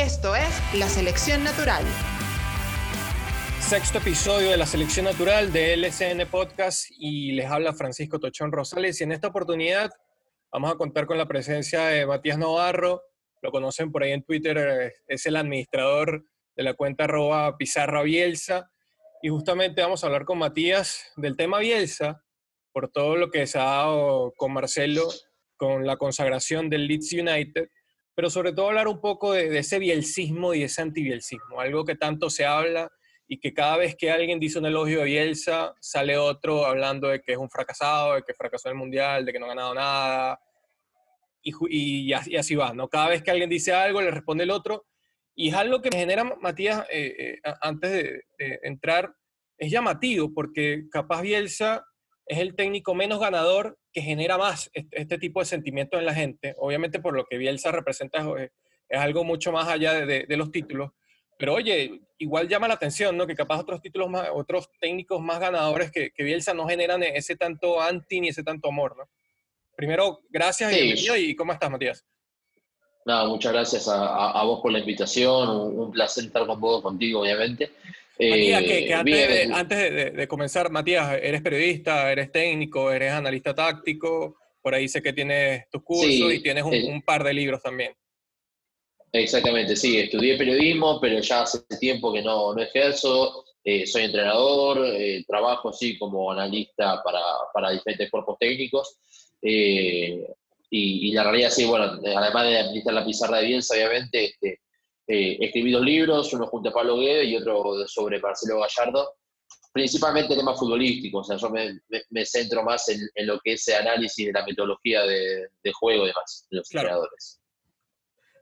Esto es La Selección Natural. Sexto episodio de La Selección Natural de LSN Podcast y les habla Francisco Tochón Rosales. Y en esta oportunidad vamos a contar con la presencia de Matías Navarro, lo conocen por ahí en Twitter, eh, es el administrador de la cuenta arroba Pizarra Bielsa. Y justamente vamos a hablar con Matías del tema Bielsa por todo lo que se ha dado con Marcelo, con la consagración del Leeds United pero sobre todo hablar un poco de, ese bielcismo y ese antibielcismo, algo que tanto se habla y que cada vez que alguien dice un elogio de Bielsa, sale otro hablando de que es un fracasado, de que fracasó en el Mundial, de que no ha ganado nada, y, así, va, ¿no? Cada vez que alguien dice algo, le responde el otro, y es algo que me genera, Matías, eh, eh, antes de, de entrar, es llamativo, porque capaz Bielsa es el técnico menos ganador que genera más este, tipo de sentimientos en la gente. Obviamente por lo que Bielsa representa es, algo mucho más allá de, los títulos. Pero oye, igual llama la atención, ¿no? Que capaz otros títulos más, otros técnicos más ganadores que, Bielsa no generan ese tanto anti ni ese tanto amor, ¿no? Primero, gracias y bienvenido. ¿Y cómo estás, Matías? Nada, muchas gracias a, vos por la invitación. un, placer estar con vos, contigo, obviamente. Matías, que, eh, antes, de, comenzar, Matías, eres periodista, eres técnico, eres analista táctico, por ahí sé que tienes tus cursos y tienes un, par de libros también. Exactamente, sí, estudié periodismo, pero ya hace tiempo que no, no ejerzo, eh, soy entrenador, eh, trabajo así como analista para, diferentes cuerpos técnicos. y, la realidad sí, bueno, además de administrar la pizarra de Bielsa, obviamente, este, eh, escribí dos libros, uno junto a Pablo Guedes y otro sobre Marcelo Gallardo, principalmente temas futbolísticos, o sea, yo me, centro más en, lo que es el análisis de la metodología de, juego y demás, de los creadores.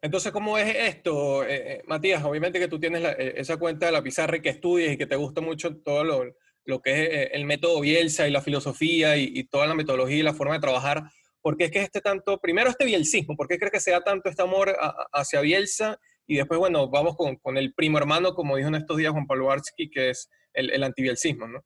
Entonces, ¿cómo es esto, eh, eh, Matías? Obviamente que tú tienes esa cuenta de la pizarra y que estudias y que te gusta mucho todo lo, que es el método Bielsa y la filosofía y, toda la metodología y la forma de trabajar. ¿Por qué es que este tanto, primero este bielcismo, por qué crees que sea tanto este amor hacia Bielsa y después, bueno, vamos con, con, el primo hermano, como dijo en estos días Juan Pablo Artsky, que es el, el antibielcismo, ¿no?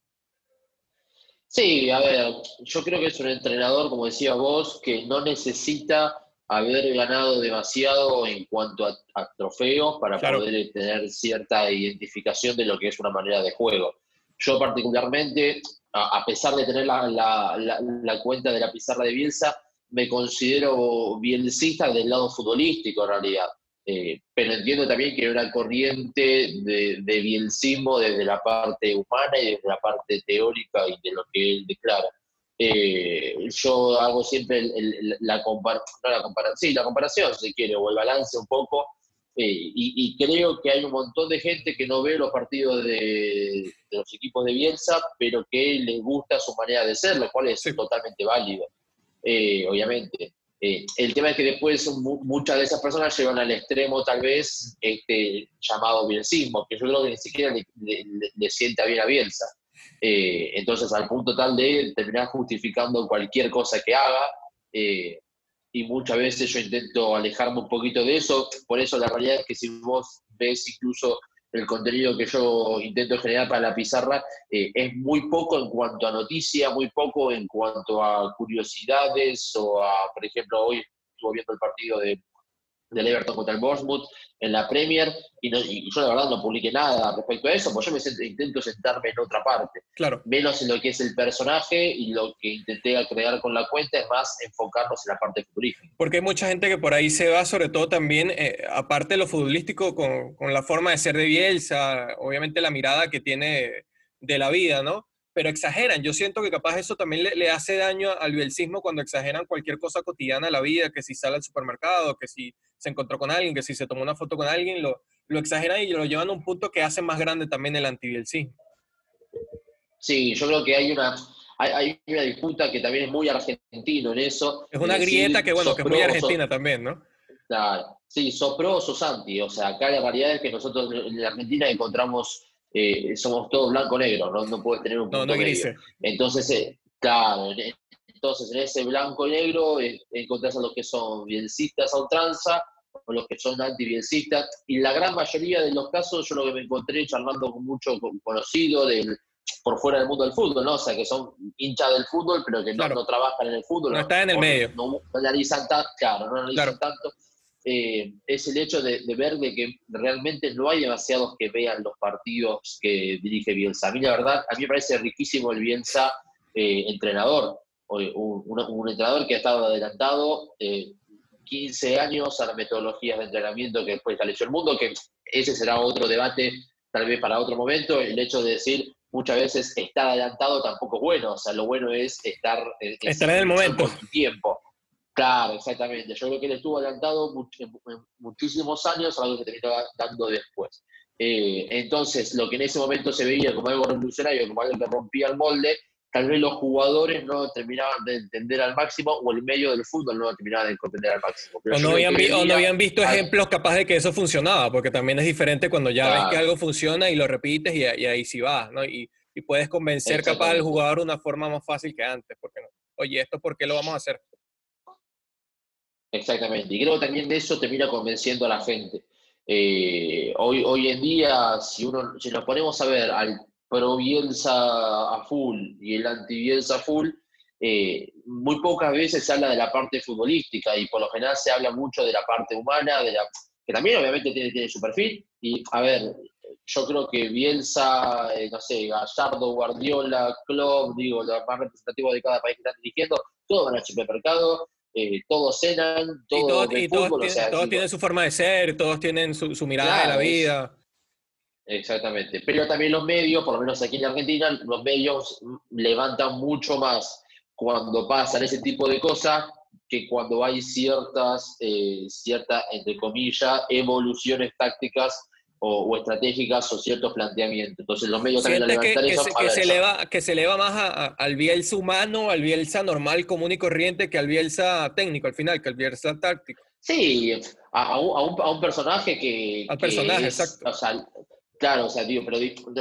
Sí, a ver, yo creo que es un entrenador, como decía vos, que no necesita haber ganado demasiado en cuanto a, trofeos para poder tener cierta identificación de lo que es una manera de juego. Yo particularmente, a, pesar de tener la, la, la, cuenta de la pizarra de Bielsa, me considero bielcista del lado futbolístico en realidad. Eh, pero entiendo también que hay una corriente de, de bielcismo desde la parte humana y desde la parte teórica y de lo que él declara. Eh, yo hago siempre la, comparación, no la comparación, sí, la comparación, si quiere, o el balance un poco, eh, y, creo que hay un montón de gente que no ve los partidos de, los equipos de Bielsa, pero que les gusta su manera de ser, lo cual es totalmente válido, obviamente. Eh, el tema es que después muchas de esas personas llevan al extremo tal vez este llamado bielcismo, que yo creo que ni siquiera le, sienta bien a Bielsa. Eh, entonces, al punto tal de terminar justificando cualquier cosa que haga, eh, y muchas veces yo intento alejarme un poquito de eso, por eso la realidad es que si vos ves incluso el contenido que yo intento generar para la pizarra eh, es muy poco en cuanto a noticias, muy poco en cuanto a curiosidades o a, por ejemplo, hoy estuve viendo el partido de del Everton contra el Bournemouth en la Premier y, yo la verdad no publiqué nada respecto a eso, porque yo me intento sentarme en otra parte. Claro. Menos en lo que es el personaje y lo que intenté crear con la cuenta es más enfocarnos en la parte futbolística. Porque hay mucha gente que por ahí se va, sobre todo también, eh, aparte de lo futbolístico, con, con la forma de ser de Bielsa, obviamente la mirada que tiene de la vida, ¿no? Pero exageran. Yo siento que capaz eso también le, hace daño al bielcismo cuando exageran cualquier cosa cotidiana de la vida, que si sale al supermercado, que si se encontró con alguien, que si se tomó una foto con alguien, lo, lo exageran y lo llevan a un punto que hace más grande también el antibielcismo. Sí, yo creo que hay una, hay, una disputa que también es muy argentino en eso. Es una grieta que, bueno, que es muy argentina también, ¿no? Claro, sí, sos pro o sos anti. O sea, acá la realidad es que nosotros en Argentina encontramos eh, somos todos blanco-negro, ¿no? no puedes tener un punto no, no medio. Entonces, eh, claro, entonces en ese blanco-negro eh, encontrás a los que son bielcistas a ultranza o los que son anti-bielcistas, y la gran mayoría de los casos yo lo que me encontré charlando con muchos conocidos del, por fuera del mundo del fútbol, ¿no? O sea, que son hinchas del fútbol, pero que no, trabajan en el fútbol. No, están en el medio. No, analizan tanto, claro, no analizan tanto eh, es el hecho de, ver de que realmente no hay demasiados que vean los partidos que dirige Bielsa. A mí la verdad, a mí me parece riquísimo el Bielsa eh, entrenador, un, un, entrenador que ha estado adelantado 15 años a las metodologías de entrenamiento que después estableció el mundo, que ese será otro debate tal vez para otro momento, el hecho de decir muchas veces estar adelantado tampoco es bueno, o sea, lo bueno es estar, estar en el momento. tiempo. Claro, exactamente. Yo creo que él estuvo adelantado muchísimos años, algo que terminó dando después. Eh, entonces, lo que en ese momento se veía como algo revolucionario, como algo que rompía el molde, tal vez los jugadores no terminaban de entender al máximo o el medio del fútbol no terminaba de entender al máximo. o, no habían, visto ejemplos capaz de que eso funcionaba, porque también es diferente cuando ya ves que algo funciona y lo repites y, ahí sí vas, ¿no? Y, puedes convencer capaz al jugador de una forma más fácil que antes, porque no. Oye, ¿esto por qué lo vamos a hacer? Exactamente, y creo que también de eso termina convenciendo a la gente. Eh, hoy, hoy en día, si, uno, si nos ponemos a ver al pro Bielsa a full y el anti Bielsa a full, eh, muy pocas veces se habla de la parte futbolística y por lo general se habla mucho de la parte humana, de la, que también obviamente tiene, tiene su perfil. Y a ver, yo creo que Bielsa, eh, no sé, Gallardo, Guardiola, Klopp, digo, los más representativos de cada país que están dirigiendo, todos van al supermercado, eh, todos cenan, todos, y todos, tienen su forma de ser, todos tienen su, mirada de la vida. Exactamente. Pero también los medios, por lo menos aquí en Argentina, los medios levantan mucho más cuando pasan ese tipo de cosas que cuando hay ciertas, eh, cierta, entre comillas, evoluciones tácticas o, estratégicas o ciertos planteamientos. Entonces los medios también levantan que, eso. Que, se, eleva, que se eleva más al Bielsa humano, al Bielsa normal, común y corriente, que al Bielsa técnico al final, que al Bielsa táctico. Sí, a, un, a un, personaje que... Al personaje, exacto. Claro, o sea, digo, pero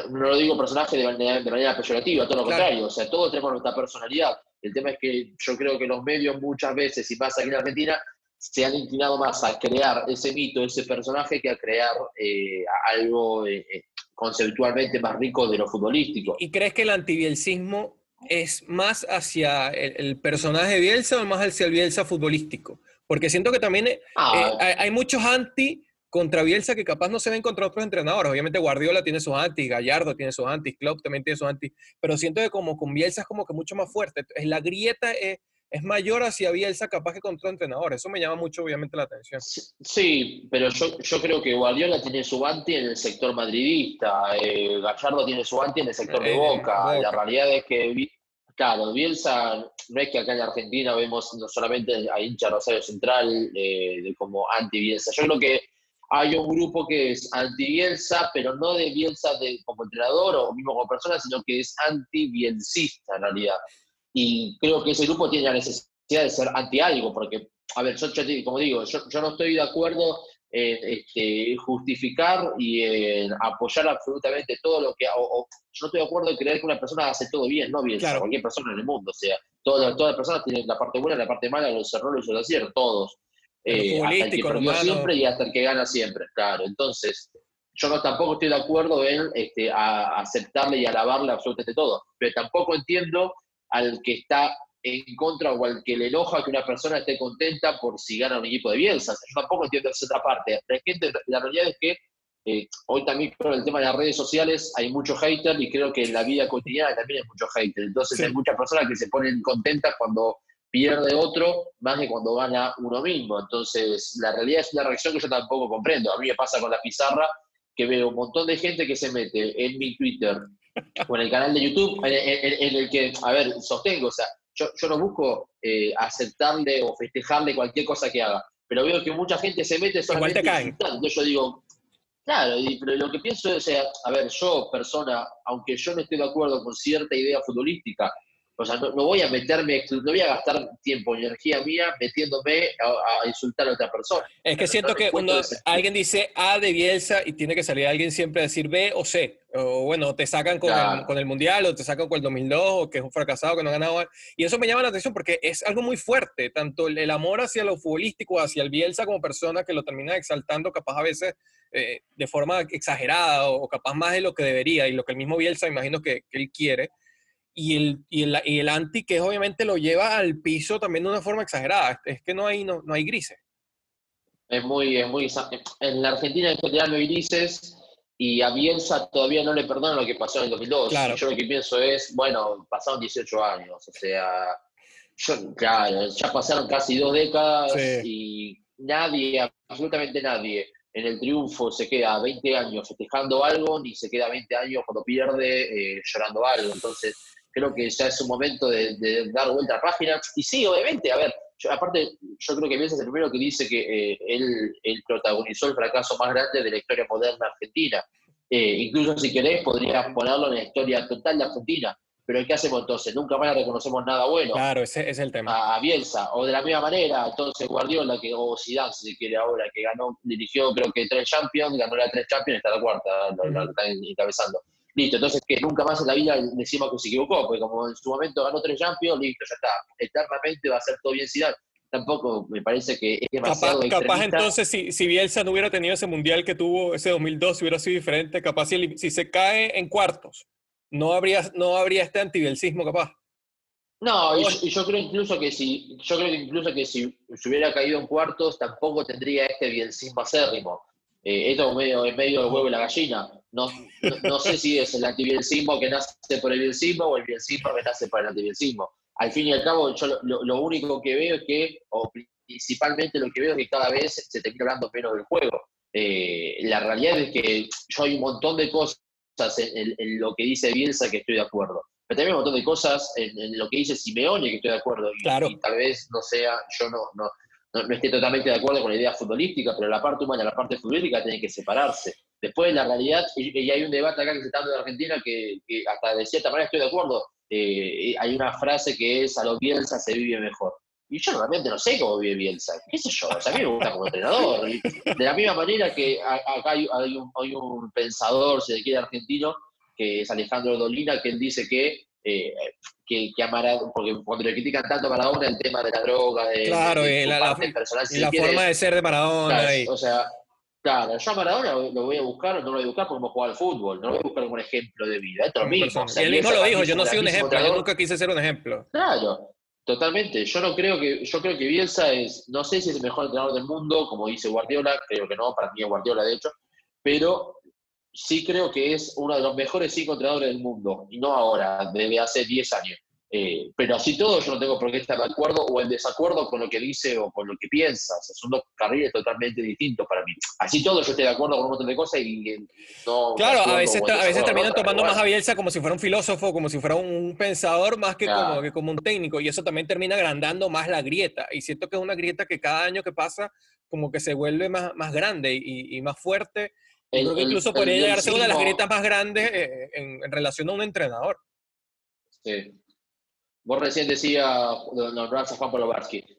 no lo digo personaje de manera, de manera peyorativa, todo lo contrario, o sea, todos tenemos nuestra personalidad. El tema es que yo creo que los medios muchas veces, y pasa aquí en Argentina, se han inclinado más a crear ese mito, ese personaje, que a crear eh, algo eh, eh, conceptualmente más rico de lo futbolístico. ¿Y crees que el antibielcismo es más hacia el, personaje de Bielsa o más hacia el Bielsa futbolístico? Porque siento que también ah. hay muchos anti contra Bielsa que capaz no se ven contra otros entrenadores. Obviamente Guardiola tiene sus antis, Gallardo tiene sus antis, Klopp también tiene sus antis, pero siento que como con Bielsa es como que mucho más fuerte. La grieta es, es mayor hacia Bielsa capaz que contra entrenadores. Eso me llama mucho obviamente la atención. Sí, pero yo, yo creo que Guardiola tiene su anti en el sector madridista, eh, Gallardo tiene su anti en el sector de eh, Boca. La realidad es que Claro, Bielsa, no es que acá en Argentina vemos no solamente a hincha Rosario Central eh, de como anti-Bielsa. Yo creo que hay un grupo que es anti-Bielsa, pero no de Bielsa de, como entrenador o mismo como persona, sino que es anti-bielsista en realidad. Y creo que ese grupo tiene la necesidad de ser anti-algo, porque, a ver, yo, como digo, yo, no estoy de acuerdo en este, justificar y en apoyar absolutamente todo lo que... O, yo no estoy de acuerdo en creer que una persona hace todo bien, no Bielsa, cualquier persona en el mundo. O sea, todas, todas las personas tienen la parte buena, la parte mala, los errores los aciertos, todos. Eh, hasta el que perdió siempre y hasta el que gana siempre, claro. Entonces, yo no, tampoco estoy de acuerdo en este, aceptarle y alabarle absolutamente todo, pero tampoco entiendo al que está en contra o al que le enoja que una persona esté contenta por si gana un equipo de Bielsa. Yo tampoco entiendo esa otra parte. La, gente, la realidad es que eh, hoy también con el tema de las redes sociales hay mucho hater y creo que en la vida cotidiana también hay mucho hater. Entonces hay muchas personas que se ponen contentas cuando pierde otro más que cuando gana uno mismo. Entonces, la realidad es una reacción que yo tampoco comprendo. A mí me pasa con la pizarra que veo un montón de gente que se mete en mi Twitter o en el canal de YouTube en, el que, a ver, sostengo, o sea, yo, no busco eh, aceptarle o festejarle cualquier cosa que haga, pero veo que mucha gente se mete solamente Entonces yo digo, claro, pero lo que pienso es, o sea, a ver, yo, persona, aunque yo no esté de acuerdo con cierta idea futbolística, o sea, no, voy a meterme, no voy a gastar tiempo y energía mía metiéndome a, insultar a otra persona. Es que siento que cuando alguien dice A de Bielsa y tiene que salir alguien siempre a decir B o C. O bueno, te sacan con, el, con, el, Mundial o te sacan con el 2002 o que es un fracasado que no ha ganado. Y eso me llama la atención porque es algo muy fuerte, tanto el, amor hacia lo futbolístico, hacia el Bielsa como persona que lo termina exaltando capaz a veces eh, de forma exagerada o, capaz más de lo que debería y lo que el mismo Bielsa imagino que, que él quiere y el, y el, y el, anti que obviamente lo lleva al piso también de una forma exagerada. Es que no hay, no, no hay grises. Es muy, es muy. En la Argentina en general no hay grises y a Bielsa todavía no le perdonan lo que pasó en el 2002. Yo lo que pienso es, bueno, pasaron 18 años, o sea, claro, ya pasaron casi dos décadas y nadie, absolutamente nadie, en el triunfo se queda 20 años festejando algo, ni se queda 20 años cuando pierde eh, llorando algo. Entonces, creo que ya es un momento de, dar vuelta a página. Y sí, obviamente, a ver, aparte, yo creo que Bielsa es el primero que dice que eh, él, protagonizó el fracaso más grande de la historia moderna argentina. Eh, incluso si querés, podrías ponerlo en la historia total de Argentina. Pero ¿qué hacemos entonces? Nunca más reconocemos nada bueno. Claro, ese, es el tema. A, Bielsa. O de la misma manera, entonces Guardiola, que, o Zidane, si se quiere ahora, que ganó, dirigió creo que tres Champions, ganó la tres Champions, está la cuarta, la, está encabezando. Listo, entonces que nunca más en la vida decimos que se equivocó, porque como en su momento ganó tres Champions, listo, ya está. Eternamente va a ser todo bien Zidane. Tampoco me parece que es demasiado Capaz, capaz entonces, si, si Bielsa no hubiera tenido ese mundial que tuvo ese 2002, hubiera sido diferente. Capaz si, si se cae en cuartos, no habría, no habría este antibielcismo capaz. No, y yo, creo incluso que si, yo creo que incluso que si se hubiera caído en cuartos, tampoco tendría este bielcismo acérrimo. Eh, esto es medio, es medio el huevo y la gallina. No, no, sé si es el antibielcismo que nace por el bielcismo o el bielcismo que nace por el antibielcismo. Al fin y al cabo, yo lo, único que veo es que, o principalmente lo que veo es que cada vez se termina hablando menos del juego. Eh, la realidad es que yo hay un montón de cosas en, lo que dice Bielsa que estoy de acuerdo. Pero también un montón de cosas en, lo que dice Simeone que estoy de acuerdo. Y, claro. tal vez no sea, yo no, no, no, esté totalmente de acuerdo con la idea futbolística, pero la parte humana la parte futbolística tienen que separarse. Después, la realidad, y, hay un debate acá que se está dando en Argentina que, hasta de cierta manera estoy de acuerdo. Eh, hay una frase que es: a los Bielsa se vive mejor. Y yo realmente no sé cómo vive Bielsa. ¿Qué sé yo? O sea, a mí me gusta como entrenador. de la misma manera que acá hay, un, pensador, si se quiere, argentino, que es Alejandro Dolina, que él dice que, eh, que, a Maradona, porque cuando le critican tanto a Maradona el tema de la droga, de, claro, y la, forma de ser de Maradona. O sea, Claro, yo a Maradona lo voy a buscar, no lo voy a buscar porque juega al fútbol, no lo voy a buscar como un ejemplo de vida, es lo mismo. y él mismo lo dijo, yo no soy un ejemplo, yo nunca quise ser un ejemplo. Claro, Totalmente. Yo no creo que, yo creo que Bielsa es, no sé si es el mejor entrenador del mundo, como dice Guardiola, creo que no, para mí es Guardiola de hecho, pero sí creo que es uno de los mejores cinco entrenadores del mundo, y no ahora, desde hace 10 años. Eh, pero así todo yo no tengo por qué estar de acuerdo o en desacuerdo con lo que dice o con lo que piensa. son dos carriles totalmente distintos para mí. Así todo yo estoy de acuerdo con un montón de cosas y no... Claro, a veces, a veces terminan tomando más a Bielsa como si fuera un filósofo, como si fuera un pensador más que, como, que como un técnico y eso también termina agrandando más la grieta. Y siento que es una grieta que cada año que pasa como que se vuelve más, más grande y, más fuerte. Creo que incluso podría llegar a ser una de las grietas más grandes eh, en, en relación a un entrenador. Sí. Vos recién decía, nombrás a Juan Pablo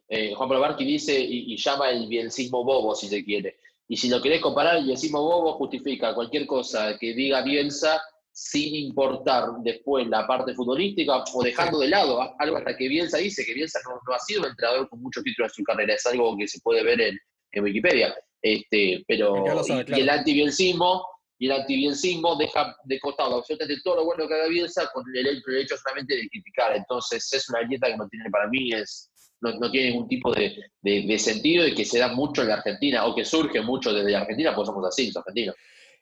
eh, Juan Pablo dice y, llama el bielcismo bobo, si se quiere. Y si lo querés comparar, el bielcismo bobo justifica cualquier cosa que diga Bielsa sin importar después la parte futbolística o dejando de lado algo hasta que Bielsa dice que Bielsa no, ha sido un entrenador con muchos títulos en su carrera, es algo que se puede ver en, Wikipedia. Este, pero y, el antibielcismo y el antibielcismo deja de costado absolutamente todo lo bueno que haga Bielsa con el, hecho solamente de criticar. Entonces es una dieta que no tiene para mí, es, no, tiene ningún tipo de, sentido y que se da mucho en la Argentina o que surge mucho desde la Argentina, pues somos así, los argentinos.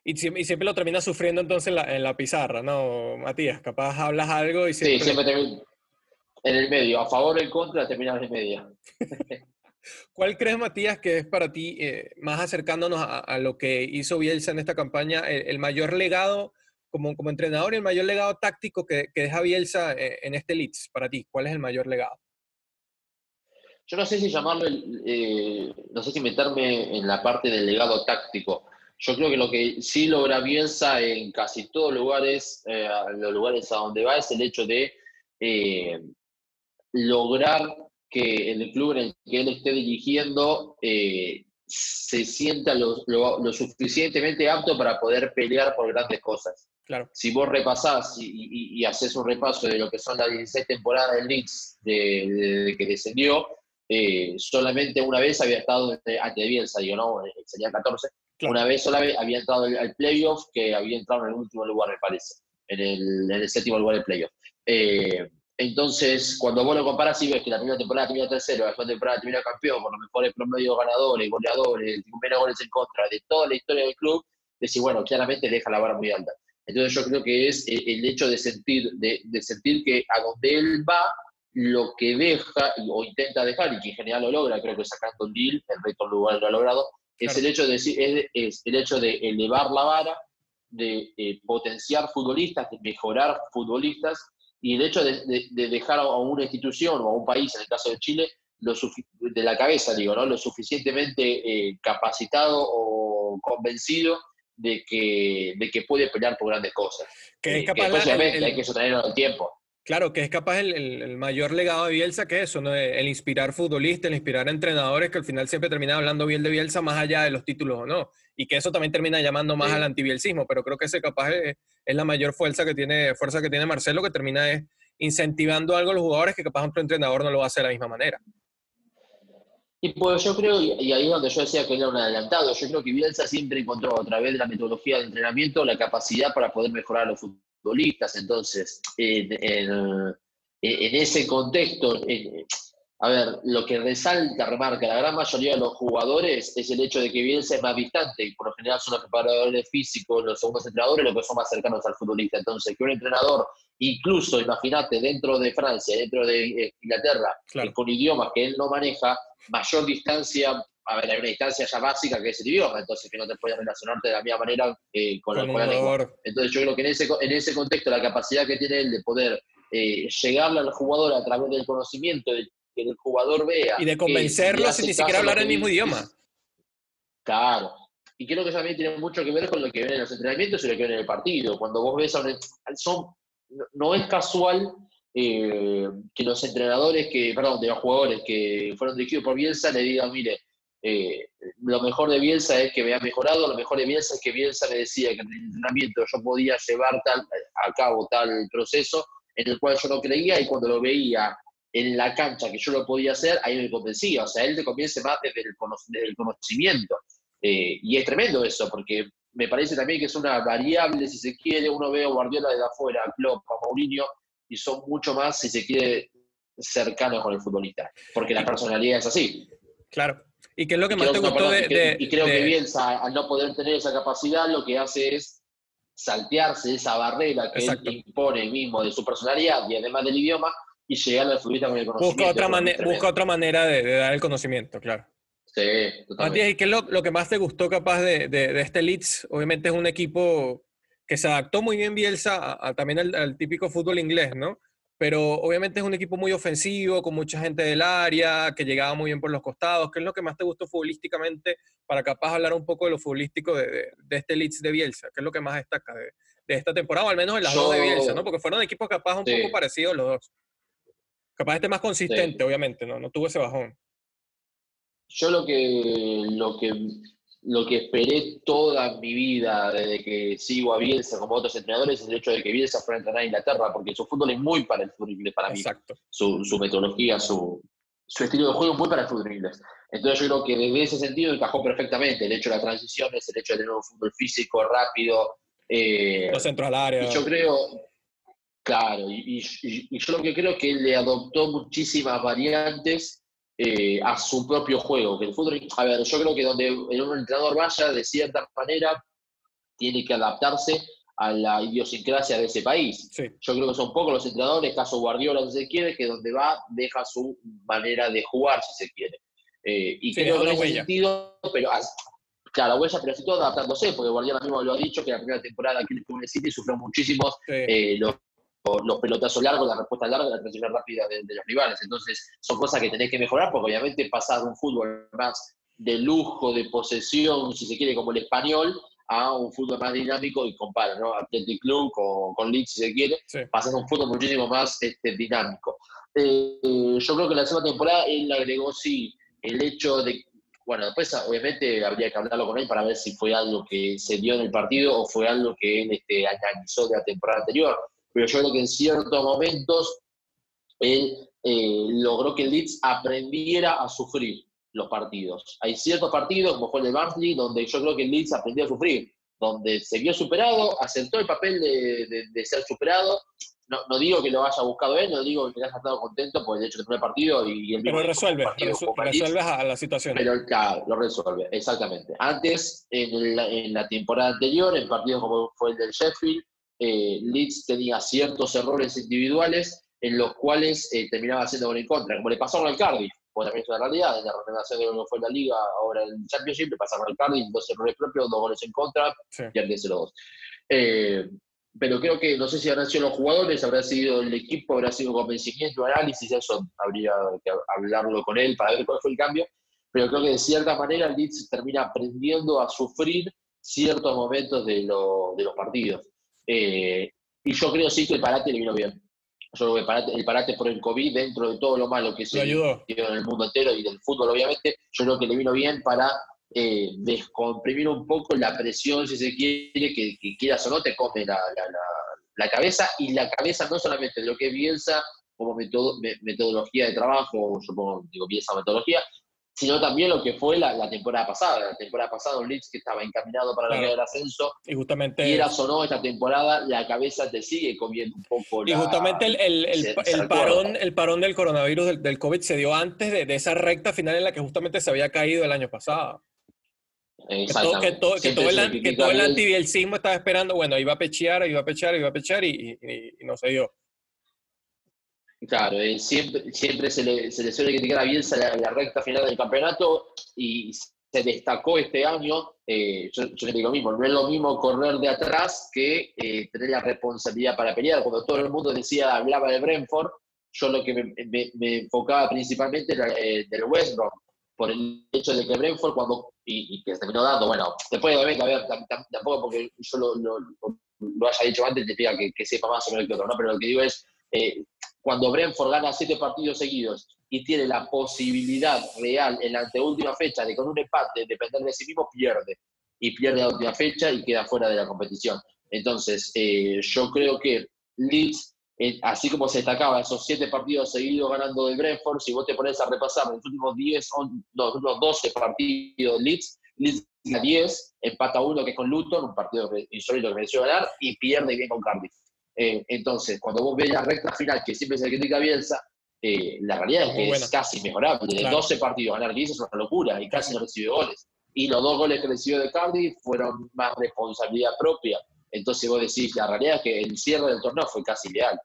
Y, siempre lo termina sufriendo entonces en la, en la, pizarra, ¿no, Matías? Capaz hablas algo y siempre... Sí, siempre en el medio, a favor o en contra, terminas en medio. ¿Cuál crees, Matías, que es para ti, eh, más acercándonos a, lo que hizo Bielsa en esta campaña, el, mayor legado como, como, entrenador y el mayor legado táctico que, deja Bielsa eh, en este Leeds para ti? ¿Cuál es el mayor legado? Yo no sé si llamarlo, eh, no sé si meterme en la parte del legado táctico. Yo creo que lo que sí logra Bielsa en casi todos lugares, los lugares a donde va, es el hecho de lograr que el club en el que él esté dirigiendo eh, se sienta lo, suficientemente apto para poder pelear por grandes cosas. Claro. Si vos repasás y, haces un repaso de lo que son las 16 temporadas del Leeds de, que descendió, eh, solamente una vez había estado ante Bielsa, digo, no, eh, sería 14. Una vez sola había entrado al playoff, que había entrado en el último lugar, me parece, en el, en el séptimo lugar del playoff. Entonces, cuando vos lo comparas y ves que la primera temporada termina tercero, la segunda temporada termina campeón, con los mejores promedios ganadores, goleadores, menos goles en contra de toda la historia del club, decís, bueno, claramente deja la vara muy alta. Entonces yo creo que es el hecho de sentir, de, sentir que a donde él va, lo que deja o intenta dejar, y que en general lo logra, creo que sacando un deal, el resto lugar lo ha logrado, es, el hecho de, es, es, el hecho de elevar la vara, de eh, potenciar futbolistas, de mejorar futbolistas, y el hecho de, dejar a una institución o a un país, en el caso de Chile, lo de la cabeza, digo, ¿no? lo suficientemente eh, capacitado o convencido de que, de que puede pelear por grandes cosas. Que es eh, capaz que hay que sostenerlo el tiempo. Claro, que es capaz el, mayor legado de Bielsa que eso, ¿no? el inspirar futbolistas, el inspirar entrenadores que al final siempre terminan hablando bien de Bielsa más allá de los títulos o no. Y que eso también termina llamando más al antibielsismo, pero creo que ese capaz es, la mayor fuerza que, tiene, fuerza que tiene Marcelo, que termina es incentivando algo a los jugadores que capaz otro entrenador no lo va a hacer de la misma manera. Y pues yo creo, y ahí es donde yo decía que era un adelantado, yo creo que Bielsa siempre encontró a través de la metodología de entrenamiento la capacidad para poder mejorar a los futbolistas. Entonces, en, en, ese contexto, a ver, lo que resalta, remarca la gran mayoría de los jugadores es el hecho de que Bielsa es más distante y por lo general son los preparadores físicos, los segundos entrenadores, los que son más cercanos al futbolista. Entonces, que un entrenador incluso, imagínate, dentro de Francia, dentro de eh, Inglaterra, con idiomas que él no maneja, mayor distancia, a ver, hay una distancia ya básica que es el idioma, entonces que no te puedes relacionarte de la misma manera eh, con, con, la lengua. Entonces yo creo que en ese, en ese contexto la capacidad que tiene él de poder eh, llegarle al jugador a través del conocimiento, de que el jugador vea. Y de convencerlo sin ni siquiera hablar el mismo idioma. Claro. Y creo que eso también tiene mucho que ver con lo que ven en los entrenamientos y lo que ven en el partido. Cuando vos ves a un, son no es casual eh, que los entrenadores, que, perdón, de los jugadores que fueron dirigidos por Bielsa le digan, mire, eh, lo mejor de Bielsa es que me ha mejorado, lo mejor de Bielsa es que Bielsa me decía que en el entrenamiento yo podía llevar tal, a cabo tal proceso en el cual yo no creía y cuando lo veía en la cancha que yo lo podía hacer, ahí me convencía. O sea, él te convence más desde el, conocimiento. Eh, y es tremendo eso, porque me parece también que es una variable, si se quiere, uno ve a Guardiola de afuera, a Klopp, a Mourinho, y son mucho más, si se quiere, cercanos con el futbolista, porque la personalidad es así. Claro. ¿Y qué es lo que más te gustó de, Y creo que Bielsa, al no poder tener esa capacidad, lo que hace es saltearse esa barrera que él impone mismo de su personalidad y además del idioma y llegar al futbolista con el conocimiento. Busca otra, busca otra manera de, dar el conocimiento, claro. Sí, Matías, ¿y qué es lo, que más te gustó capaz de, este Leeds? Obviamente es un equipo que se adaptó muy bien Bielsa también al, típico fútbol inglés, ¿no? Pero obviamente es un equipo muy ofensivo, con mucha gente del área, que llegaba muy bien por los costados. ¿Qué es lo que más te gustó futbolísticamente para capaz hablar un poco de lo futbolístico de, este Leeds de Bielsa? ¿Qué es lo que más destaca de, esta temporada, o al menos en las dos de Bielsa, ¿no? Porque fueron equipos capaz un poco parecidos los dos. Capaz este más consistente, obviamente, ¿no? No tuvo ese bajón. Yo lo que, lo que, lo que esperé toda mi vida desde que sigo a Bielsa como otros entrenadores es el hecho de que Bielsa fuera a entrenar a Inglaterra, porque su fútbol es muy para el fútbol inglés, para mí. Su, su metodología, su, su estilo de juego es muy para el fútbol inglés. Entonces yo creo que desde ese sentido encajó perfectamente el hecho de las transiciones, el hecho de tener un fútbol físico, rápido. Eh, Los centros al área. Y yo creo, claro, y, y, yo lo que creo es que él le adoptó muchísimas variantes eh, a su propio juego. Que el fútbol, a ver, yo creo que donde un entrenador vaya, de cierta manera, tiene que adaptarse a la idiosincrasia de ese país. Yo creo que son pocos los entrenadores, caso Guardiola, si se quiere, que donde va deja su manera de jugar, si se quiere. Eh, y creo que en ese sentido, pero claro, la huella, pero así todo adaptándose, porque Guardiola mismo lo ha dicho, que la primera temporada aquí en el City sufrió muchísimos eh, los los pelotazos largos, la respuesta larga, la transición rápida de, los rivales. Entonces, son cosas que tenés que mejorar porque obviamente pasar un fútbol más de lujo, de posesión, si se quiere, como el español, a un fútbol más dinámico y compara, ¿no? Athletic Club con, con Leeds, si se quiere, sí. pasas a un fútbol muchísimo más este, dinámico. Eh, yo creo que la segunda temporada él agregó, sí, el hecho de bueno, después obviamente habría que hablarlo con él para ver si fue algo que se dio en el partido o fue algo que él este, analizó de la temporada anterior pero yo creo que en ciertos momentos él eh, logró que el Leeds aprendiera a sufrir los partidos. Hay ciertos partidos, como fue el de Barnsley, donde yo creo que el Leeds aprendió a sufrir, donde se vio superado, aceptó el papel de, ser superado, no, digo que lo haya buscado él, no digo que haya estado contento por el hecho de tener partido y el Pero resuelve, resuelve a la situación. Pero claro, lo resuelve, exactamente. Antes, en la, en la temporada anterior, en partidos como fue el del Sheffield, eh, Leeds tenía ciertos errores individuales en los cuales eh, terminaba haciendo gol en contra, como le pasó con el Cardiff, pues también es una realidad, en la renovación de lo que fue en la Liga, ahora en el Championship, le pasaron al Cardiff, dos errores propios, dos goles en contra, y al 0-2. Eh, pero creo que, no sé si habrán sido los jugadores, habrá sido el equipo, habrá sido convencimiento, análisis, eso habría que hablarlo con él para ver cuál fue el cambio, pero creo que de cierta manera Leeds termina aprendiendo a sufrir ciertos momentos de, de los partidos. Eh, y yo creo sí que el parate le vino bien. Yo creo que el parate, el parate por el COVID, dentro de todo lo malo que se dio en el mundo entero y del fútbol, obviamente, yo creo que le vino bien para eh, descomprimir un poco la presión, si se quiere, que, que quieras o no, te come la, la, cabeza, y la cabeza no solamente de lo que es Bielsa como metodología de trabajo, supongo, digo, Bielsa metodología, sino también lo que fue la, temporada pasada. La temporada pasada un Leeds que estaba encaminado para la del ascenso. Y justamente... Quieras o no, esta temporada la cabeza te sigue comiendo un poco Y justamente el, el, parón, el parón del coronavirus, del, del COVID, se dio antes de, de, esa recta final en la que justamente se había caído el año pasado. Que todo, que todo, que todo el, que todo el antibielcismo estaba esperando, bueno, iba a pechear, iba a pechear, iba a pechear y, y, no se dio. Claro, eh, siempre, siempre se, le, se le suele criticar a Bielsa la, la, recta final del campeonato y se destacó este año. Eh, yo, yo, digo lo mismo, no es lo mismo correr de atrás que eh, tener la responsabilidad para pelear. Cuando todo el mundo decía, hablaba de Brentford, yo lo que me, me, enfocaba principalmente era del West Brom por el hecho de que Brentford cuando, y, que se terminó dando, bueno, después obviamente, a ver, tampoco porque yo lo, lo, haya dicho antes, te pida que, sepa más o menos que otro, ¿no? Pero lo que digo es, eh, cuando Brentford gana siete partidos seguidos y tiene la posibilidad real en la anteúltima fecha de con un empate depender de sí mismo, pierde. Y pierde la última fecha y queda fuera de la competición. Entonces, eh, yo creo que Leeds así como se destacaba esos siete partidos seguidos ganando del Brentford, si vos te pones a repasar los últimos 10, los últimos 12 partidos de Leeds, Leeds gana 10, empata uno que es con Luton, un partido insólito que mereció ganar, y pierde bien con Cardiff. Eh, entonces, cuando vos ves la recta final, que siempre se critica a Bielsa, eh, la realidad es que es casi mejorable. De 12 partidos ganar 10 es una locura y casi no recibe goles. Y los dos goles que recibió de Cardiff fueron más responsabilidad propia. Entonces vos decís, la realidad es que el cierre del torneo fue casi ideal.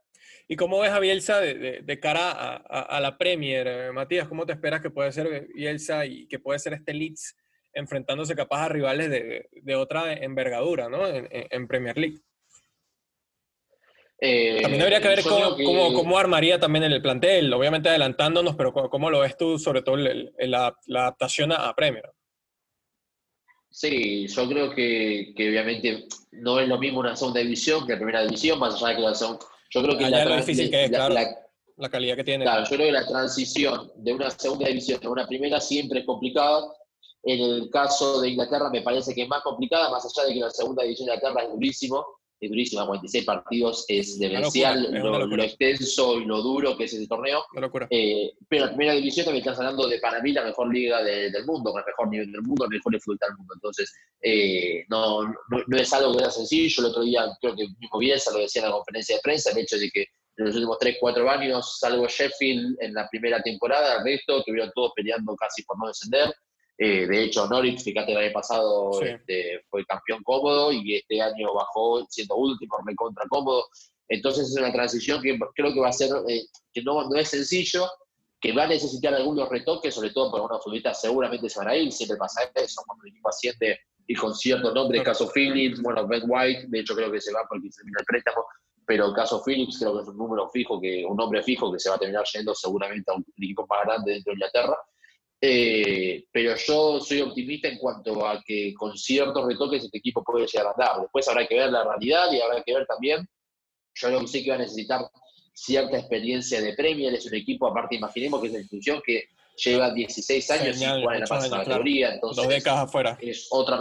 ¿Y cómo ves a Bielsa de, cara a, la Premier? Eh, Matías, ¿cómo te esperas que puede ser Bielsa y que puede ser este Leeds enfrentándose capaz a rivales de, otra envergadura ¿no? en, Premier League? Eh, también habría que ver cómo, armaría también el plantel, obviamente adelantándonos, pero cómo, lo ves tú, sobre todo la, adaptación a, Premier. Sí, yo creo que, que, obviamente no es lo mismo una segunda división que la primera división, más allá de que la segunda yo creo que, la, difícil que es, claro, la, calidad que tiene. Claro, yo creo que la transición de una segunda división a una primera siempre es complicada. En el caso de Inglaterra me parece que es más complicada, más allá de que la segunda división de Inglaterra es durísimo, es durísima, 46 partidos, es demencial lo, extenso y lo duro que es ese torneo. Eh, pero la primera división también estás hablando de, para mí, la mejor liga del mundo, con el mejor nivel del mundo, el mejor de fútbol del mundo. Entonces, eh, no, no, es algo que sea sencillo. El otro día, creo que mismo Bielsa lo decía en la conferencia de prensa, el hecho de que en los últimos 3, 4 años, salvo Sheffield en la primera temporada, el resto estuvieron todos peleando casi por no descender. Eh, de hecho, Norwich, fíjate, el año pasado este, fue campeón cómodo y este año bajó siendo último, contra cómodo. Entonces es una transición que creo que va a ser, eh, que no, no es sencillo, que va a necesitar algunos retoques, sobre todo por algunos futbolistas seguramente se van a ir, siempre pasa eso, cuando el equipo asciende y con cierto nombre, caso Phillips, bueno, Ben White, de hecho creo que se va porque se termina el préstamo, pero caso Phillips creo que es un número fijo, que un nombre fijo que se va a terminar yendo seguramente a un equipo más grande dentro de Inglaterra. Eh, pero yo soy optimista en cuanto a que con ciertos retoques este equipo puede llegar a andar. Después habrá que ver la realidad y habrá que ver también. Yo creo que sí que va a necesitar cierta experiencia de Premier. Es un equipo, aparte, imaginemos que es una institución que lleva 16 años jugar en la máxima categoría. Entonces, Dos décadas afuera. Es otra,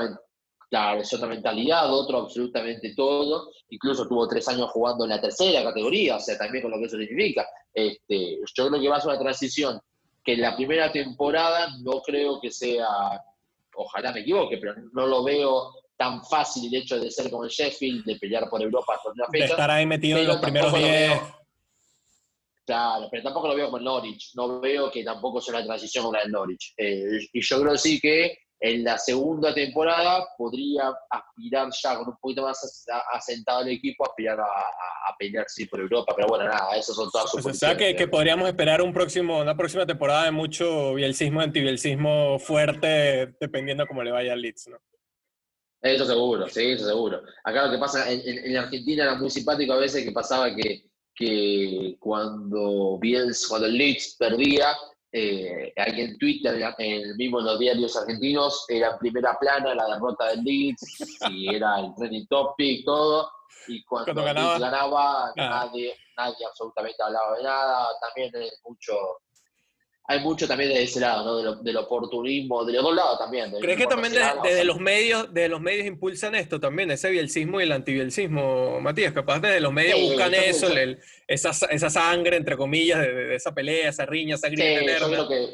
claro, es otra mentalidad, otro absolutamente todo. Incluso tuvo tres años jugando en la tercera categoría, o sea, también con lo que eso significa. Este, yo creo que va a ser una transición que la primera temporada no creo que sea, ojalá me equivoque, pero no lo veo tan fácil el hecho de ser como el Sheffield, de pelear por Europa hasta una fecha. De estar ahí metido en los primeros 10. Claro, pero tampoco lo veo como el Norwich. No veo que tampoco sea una transición como la del Norwich. Eh, y yo creo sí que en la segunda temporada podría aspirar ya con un poquito más asentado el equipo, aspirar a, pelear sí por Europa, pero bueno, nada, eso son todas sus O sea que, que, podríamos esperar un próximo, una próxima temporada de mucho bielcismo, antibielcismo fuerte, dependiendo cómo le vaya al Leeds, ¿no? Eso seguro, sí, eso seguro. Acá lo que pasa, en, en, Argentina era muy simpático a veces que pasaba que, que cuando, Biels, cuando el Leeds perdía, eh, alguien en Twitter, en, mismo en los diarios argentinos, era en primera plana la derrota del Leeds y era el trending topic, todo. Y cuando, ganaba, ganaba nadie, nadie absolutamente hablaba de nada. También mucho hay mucho también de ese lado, ¿no? Del, oportunismo, de los dos lados también. ¿Crees que también desde los medios, de los medios impulsan esto también, ese bielcismo y el antibielcismo, Matías? Capaz desde los medios buscan eso, esa, esa, sangre, entre comillas, de, esa pelea, esa riña, esa grita sí, yo creo que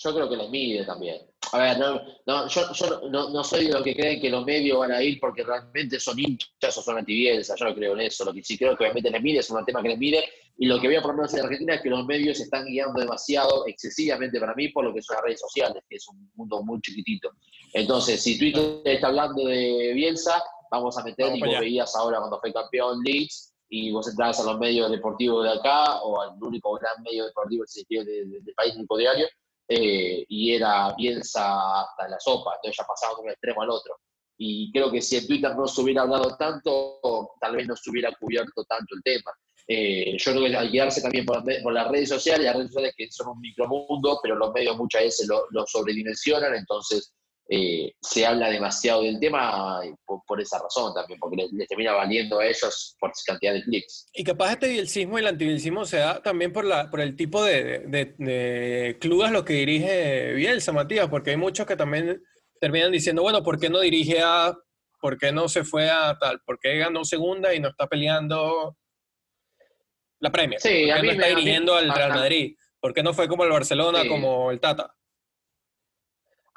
yo creo que les mide también. A ver, no, no, yo, yo no, no, soy de los que creen que los medios van a ir porque realmente son hinchas o son antibielsa, yo no creo en eso. Lo que sí creo que obviamente les mide es un tema que les mide. Y lo que veo por lo menos en Argentina es que los medios se están guiando demasiado, excesivamente para mí, por lo que son las redes sociales, que es un mundo muy chiquitito. Entonces, si Twitter está hablando de Bielsa, vamos a meter, y vos veías ahora cuando fue campeón Leeds, y vos entrabas a los medios deportivos de acá, o al único gran medio deportivo del país, único diario, eh, y era Bielsa hasta la sopa, entonces ya pasaba de un extremo al otro. Y creo que si en Twitter no se hubiera hablado tanto, tal vez no se hubiera cubierto tanto el tema. Eh, yo creo que al guiarse también por, las redes sociales, las redes sociales que son un micromundo, pero los medios muchas veces lo, sobredimensionan, entonces eh, se habla demasiado del tema por, esa razón también, porque les, termina valiendo a ellos por cantidad de clics. Y capaz este bielcismo y el antibielcismo se da también por, el tipo de, de, clubes lo que dirige Bielsa, Matías, porque hay muchos que también terminan diciendo, bueno, ¿por qué no dirige a, por qué no se fue a tal, por qué ganó segunda y no está peleando la Premier? Sí, ¿Por qué no está dirigiendo al Real Madrid? ¿Por qué no fue como el Barcelona, como el Tata?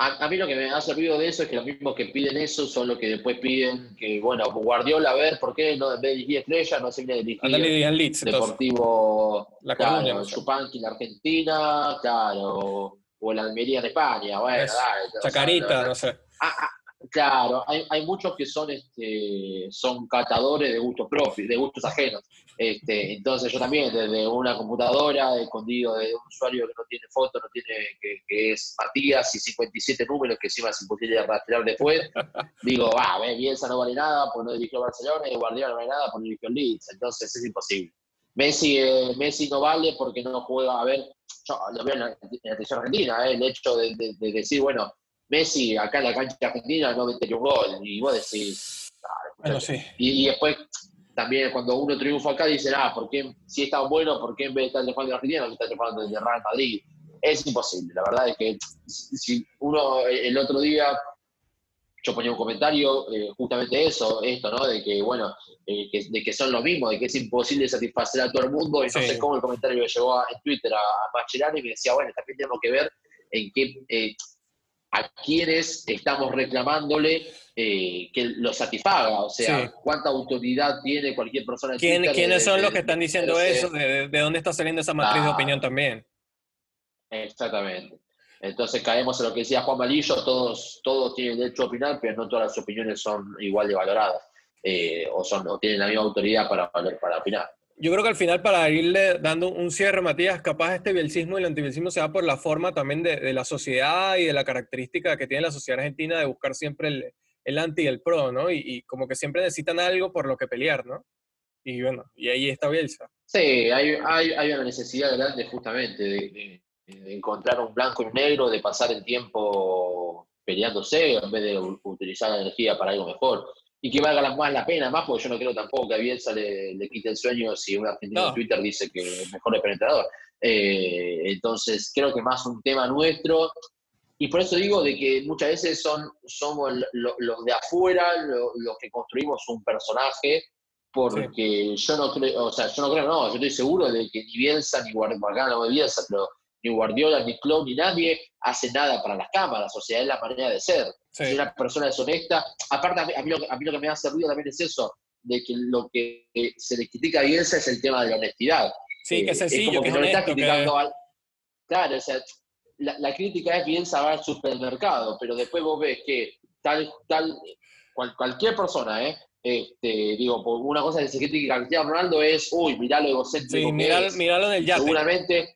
A, mí lo que me ha servido de eso es que los mismos que piden eso son los que después piden que, bueno, Guardiola, a ver, ¿por qué no en vez de dirigir Estrella no se viene a dirigir Leeds, Deportivo, la claro, Chupanqui en Argentina, claro, o el Almería en España, bueno, Chacarita, no sé. Ah, ah, claro, hay, hay, muchos que son, este, son catadores de gustos propios, de gustos ajenos. Este, entonces yo también, desde una computadora, escondido de un usuario que no tiene foto, no tiene, que, es Matías y 57 números, que encima es imposible de rastrear después, digo, ah, Bielsa no vale nada, pues no dirigió Barcelona, y Guardiola no vale nada, pues no dirigió Leeds, entonces es imposible. Messi, eh, Messi no vale porque no juega, a ver, yo lo veo en la, atención argentina, eh, el hecho de, decir, bueno, Messi acá en la cancha argentina no mete un gol, y vos decís, bueno, sí. y, después también cuando uno triunfa acá dicen, ah, ¿por qué, si es tan bueno, ¿por qué en vez de estar jugando en Argentina no está jugando en Real Madrid? Es imposible, la verdad es que si uno el otro día yo ponía un comentario eh, justamente eso, esto, ¿no? De que, bueno, eh, de que son lo mismo, de que es imposible satisfacer a todo el mudo, y no sé cómo el comentario llegó a, en Twitter a, a y me decía, bueno, también tenemos que ver en qué, eh, a quiénes estamos reclamándole que lo satisfaga, o sea, cuánta autoridad tiene cualquier persona. ¿Quién, ¿Quiénes son los que están diciendo eso? De, dónde está saliendo esa matriz de opinión también? Exactamente. Entonces caemos en lo que decía Juan Malillo, todos, todos tienen derecho a opinar, pero no todas las opiniones son igual de valoradas eh, o, son, o tienen la misma autoridad para, para opinar. Yo creo que al final, para irle dando un cierre, Matías, capaz este bielcismo y el antibielcismo se da por la forma también de, la sociedad y de la característica que tiene la sociedad argentina de buscar siempre el, el anti y el pro, ¿no? Y, como que siempre necesitan algo por lo que pelear, ¿no? Y bueno, y ahí está Bielsa. Sí, hay, hay, hay una necesidad grande justamente de, encontrar un blanco y un negro, de pasar el tiempo peleándose en vez de utilizar la energía para algo mejor. Y que valga más la pena, más porque yo no creo tampoco que a Bielsa le, le quite el sueño si un argentino en Twitter dice que es mejor el penetrador. Eh, entonces, creo que más un tema nuestro. Y por eso digo de que muchas veces son, somos los de afuera los que construimos un personaje, porque yo no creo, o sea, yo no creo, no, yo estoy seguro de que ni Bielsa ni Guardiola, no Bielsa, pero ni Guardiola, ni Klopp, ni nadie hace nada para las cámaras, o sea, es la manera de ser. Si una persona deshonesta, aparte a mí, lo, que me hace ruido también es eso, de que lo que se le critica a Bielsa es el tema de la honestidad. Sí, que es eh, sencillo, que, no le está criticando Claro, o sea, la, crítica es Bielsa va al supermercado, pero después vos ves que tal, tal, cualquier persona, ¿eh? Este, digo, una cosa que se critica a Cristiano Ronaldo es, uy, mirá lo egocéntrico sí, miralo, es. en el yate. Seguramente,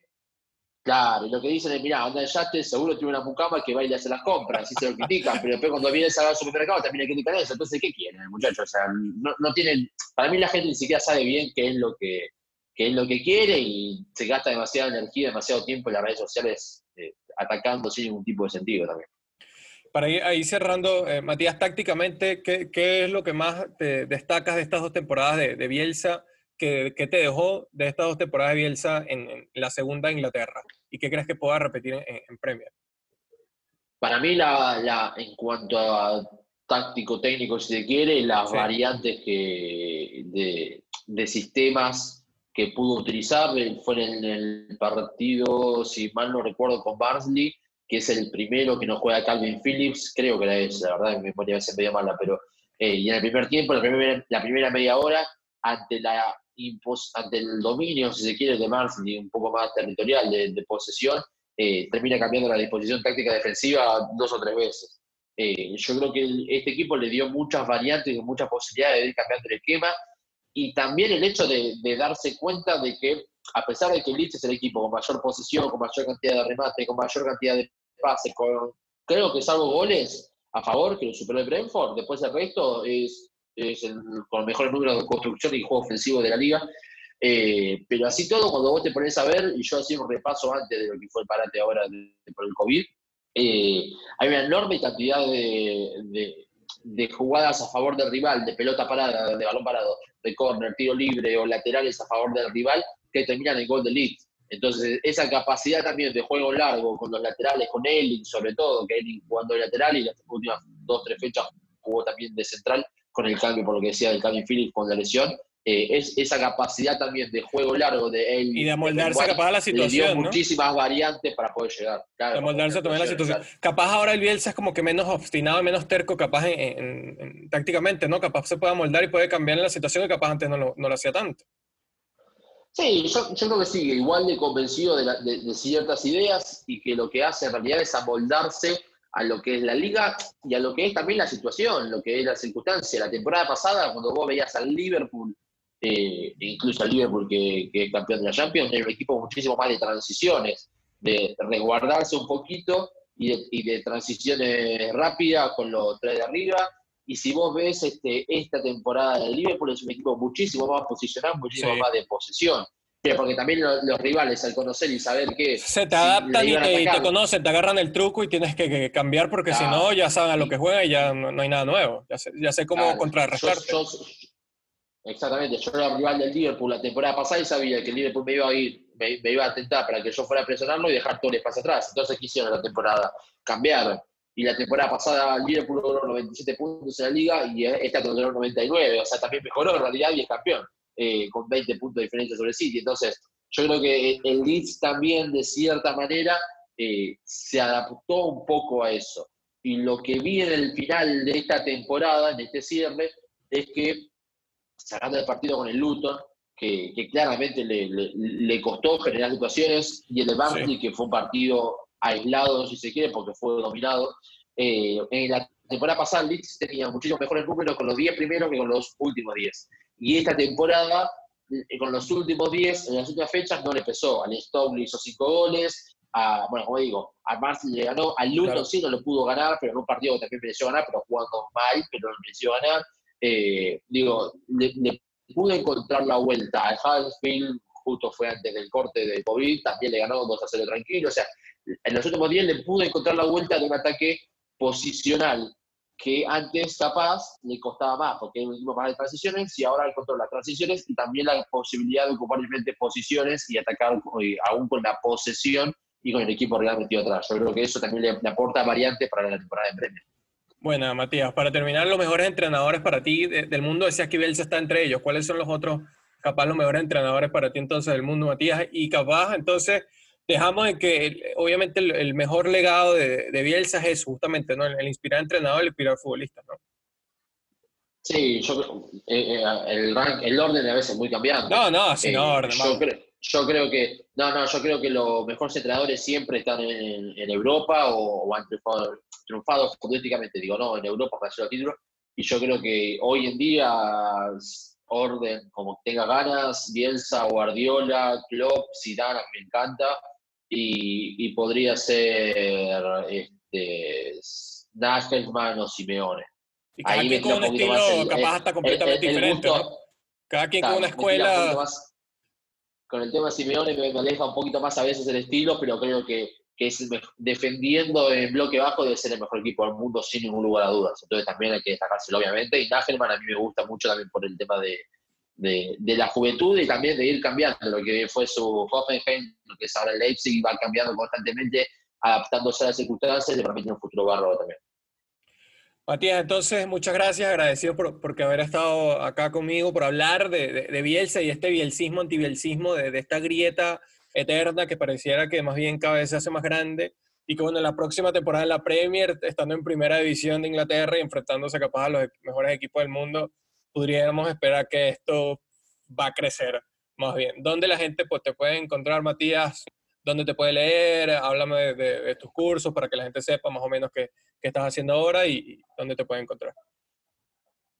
claro, y lo que dicen es, mirá, anda yate, seguro tiene una mucama que va y le hace las compras, así se lo critican, pero después cuando viene a al supermercado también le critican eso. Entonces, ¿qué quieren el muchacho? O sea, no, tienen, para mí la gente ni siquiera sabe bien qué es lo que, qué es lo que quiere y se gasta demasiada energía, demasiado tiempo en las redes sociales eh, atacando sin ningún tipo de sentido también. Para ir ahí cerrando, eh, Matías, tácticamente, ¿qué, ¿qué, es lo que más te destacas de estas dos temporadas de, Bielsa? ¿Qué, ¿Qué, te dejó de estas dos temporadas de Bielsa en, la segunda Inglaterra? ¿Y qué crees que pueda repetir en, en Premier? Para mí, la, la, en cuanto a táctico, técnico, si se quiere, las variantes que, de, de sistemas que pudo utilizar fue en el partido, si mal no recuerdo, con Barnsley, que es el primero que no juega Calvin Phillips, creo que la es, la verdad, me ponía ser media mala, pero eh, y en el primer tiempo, la primera, la primera media hora, ante, la ante el dominio, si se quiere, de Barnsley, un poco más territorial de, posesión, eh, termina cambiando la disposición táctica defensiva dos o tres veces. Eh, yo creo que este equipo le dio muchas variantes y muchas posibilidades de ir cambiando el esquema y también el hecho de, darse cuenta de que, a pesar de que Leeds es el equipo con mayor posesión, con mayor cantidad de remate, con mayor cantidad de pases, con, creo que salvo goles a favor, que lo superó el Brentford, después el resto es, es el, con el mejor número de construcción y juego ofensivo de la liga. Eh, pero así todo, cuando vos te pones a ver, y yo hacía un repaso antes de lo que fue el parate ahora por el COVID, eh, hay una enorme cantidad de, de jugadas a favor del rival, de pelota parada, de balón parado, de córner, tiro libre o laterales a favor del rival, que terminan en gol de Leeds. Entonces, esa capacidad también de juego largo con los laterales, con Elling sobre todo, que Elling jugando de lateral y las últimas dos, tres fechas jugó también de central, con el cambio, por lo que decía del cambio Phillips con la lesión, eh, es esa capacidad también de juego largo de él. Y de amoldarse capaz a la situación. dio muchísimas variantes para poder llegar. de amoldarse también a la situación. Capaz ahora el Bielsa es como que menos obstinado, menos terco, capaz en, tácticamente, ¿no? Capaz se puede amoldar y puede cambiar en la situación que capaz antes no lo, no lo hacía tanto. Sí, yo, yo, creo que sigue igual de convencido de, de, ciertas ideas y que lo que hace en realidad es amoldarse a lo que es la liga y a lo que es también la situación, lo que es la circunstancia. La temporada pasada, cuando vos veías al Liverpool eh, incluso el Liverpool que, que, es campeón de la Champions, es un equipo muchísimo más de transiciones, de resguardarse un poquito y de, transiciones rápidas con los tres de arriba. Y si vos ves este, esta temporada del Liverpool, es un equipo muchísimo más posicionado, muchísimo más de posesión. Porque también los, rivales, al conocer y saber que. Se te adaptan y, te, conocen, te agarran el truco y tienes que, cambiar porque si no, ya saben a lo que juegan y ya no, hay nada nuevo. Ya sé, ya sé cómo contrarrestarte. Exactamente, yo era rival del Liverpool la temporada pasada y sabía que el Liverpool me iba a ir, me, iba a tentar para que yo fuera a presionarlo y dejar todo el espacio atrás. Entonces, ¿qué hicieron la temporada? Cambiaron. Y la temporada pasada el Liverpool logró 97 puntos en la liga y esta logró 99. O sea, también mejoró en realidad y es campeón, eh, con 20 puntos de diferencia sobre el City. Entonces, yo creo que el Leeds también, de cierta manera, eh, se adaptó un poco a eso. Y lo que vi en el final de esta temporada, en este cierre, es que sacando el partido con el Luton, que, claramente le, costó generar situaciones, y el de Barnsley, que fue un partido aislado, si se quiere, porque fue dominado. Eh, en la temporada pasada, Leeds tenía muchísimos mejores números con los 10 primeros que con los últimos 10. Y esta temporada, eh, con los últimos 10, en las últimas fechas, no le pesó. Al Stoke le hizo 5 goles, a, bueno, como digo, a Barnsley le ganó, al Luton sí no lo pudo ganar, pero en un partido que también mereció ganar, pero jugando mal, pero no mereció ganar. Eh, digo, le, pude encontrar la vuelta. Al Huddersfield justo fue antes del corte de COVID, también le ganó 2 a 0 tranquilo. O sea, en los últimos días le pude encontrar la vuelta de un ataque posicional que antes capaz le costaba más, porque era un equipo más de transiciones y ahora encontró las transiciones y también la posibilidad de ocupar diferentes posiciones y atacar eh, aún con la posesión y con el equipo realmente metido atrás. Yo creo que eso también le, le aporta variantes para la temporada de Premier. Bueno, Matías, para terminar, los mejores entrenadores para ti del mundo, decías que Bielsa está entre ellos. ¿Cuáles son los otros, capaz, los mejores entrenadores para ti entonces del mundo, Matías? Y capaz, entonces, dejamos en que obviamente el, mejor legado de, de, Bielsa es justamente, ¿no? El, inspirar entrenador, el inspirar futbolista, ¿no? Sí, yo eh, eh, el, el orden a veces es muy cambiante. No, no, sin orden. Yo creo, yo creo que, no, no, yo creo que los mejores entrenadores siempre están en, en Europa o, han triunfado, triunfado futbolísticamente, digo, no, en Europa para hacer los títulos. Y yo creo que hoy en día, orden, como tenga ganas, Bielsa, Guardiola, Klopp, Zidane, me encanta. Y, y podría ser este, Nagelman o Simeone. Y cada Ahí quien con un estilo capaz hasta completamente diferente. Cada quien con una escuela con el tema de Simeone me, aleja un poquito más a veces el estilo, pero creo que, que es defendiendo en bloque bajo debe ser el mejor equipo del mundo sin ningún lugar a dudas. Entonces también hay que destacárselo, obviamente. Y Nagelman a mí me gusta mucho también por el tema de, de, la juventud y también de ir cambiando. Lo que fue su Hoffenheim, lo que es ahora el Leipzig, va cambiando constantemente, adaptándose a las circunstancias y permite un futuro bárbaro también. Matías, entonces muchas gracias, agradecido por, por haber estado acá conmigo, por hablar de, de, Bielsa y este bielsismo, antibielsismo, de, de, esta grieta eterna que pareciera que más bien cada vez se hace más grande y que bueno, en la próxima temporada de la Premier, estando en primera división de Inglaterra y enfrentándose capaz a los mejores equipos del mundo, podríamos esperar que esto va a crecer más bien. ¿Dónde la gente pues, te puede encontrar, Matías? ¿Dónde te puede leer? Háblame de, tus cursos para que la gente sepa más o menos qué, qué estás haciendo ahora y, dónde te puede encontrar.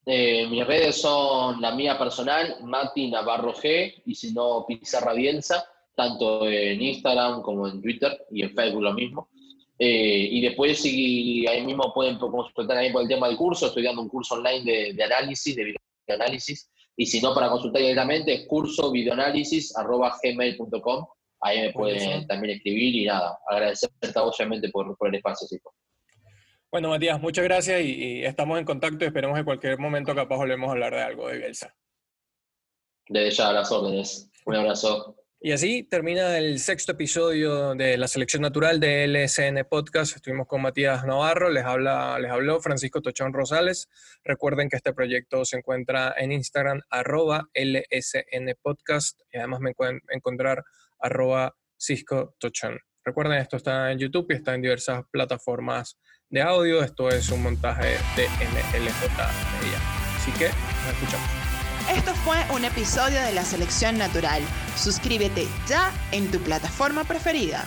Eh, mis redes son la mía personal, Mati Navarro G, y si no, Pizarra Bielsa, tanto en Instagram como en Twitter y en Facebook lo mismo. Eh, y después, si ahí mismo pueden consultar ahí por el tema del curso, estoy dando un curso online de, de análisis, de videoanálisis, y si no, para consultar directamente es cursovideoanálisis.gmail.com Ahí me pueden también escribir y nada, agradecerte obviamente por, por el espacio, Chico. Bueno, Matías, muchas gracias y, estamos en contacto y esperemos en cualquier momento capaz volvemos a hablar de algo de Bielsa. Desde ya, las órdenes. Un abrazo. Y así termina el sexto episodio de la selección natural de LSN Podcast. Estuvimos con Matías Navarro, les, habla, les habló Francisco Tochón Rosales. Recuerden que este proyecto se encuentra en Instagram, arroba LSN Podcast. Y además me pueden encontrar arroba Cisco Tochón. Recuerden, esto está en YouTube y está en diversas plataformas de audio. Esto es un montaje de MLJ Media. Así que nos escuchamos. Esto fue un episodio de la Selección Natural. Suscríbete ya en tu plataforma preferida.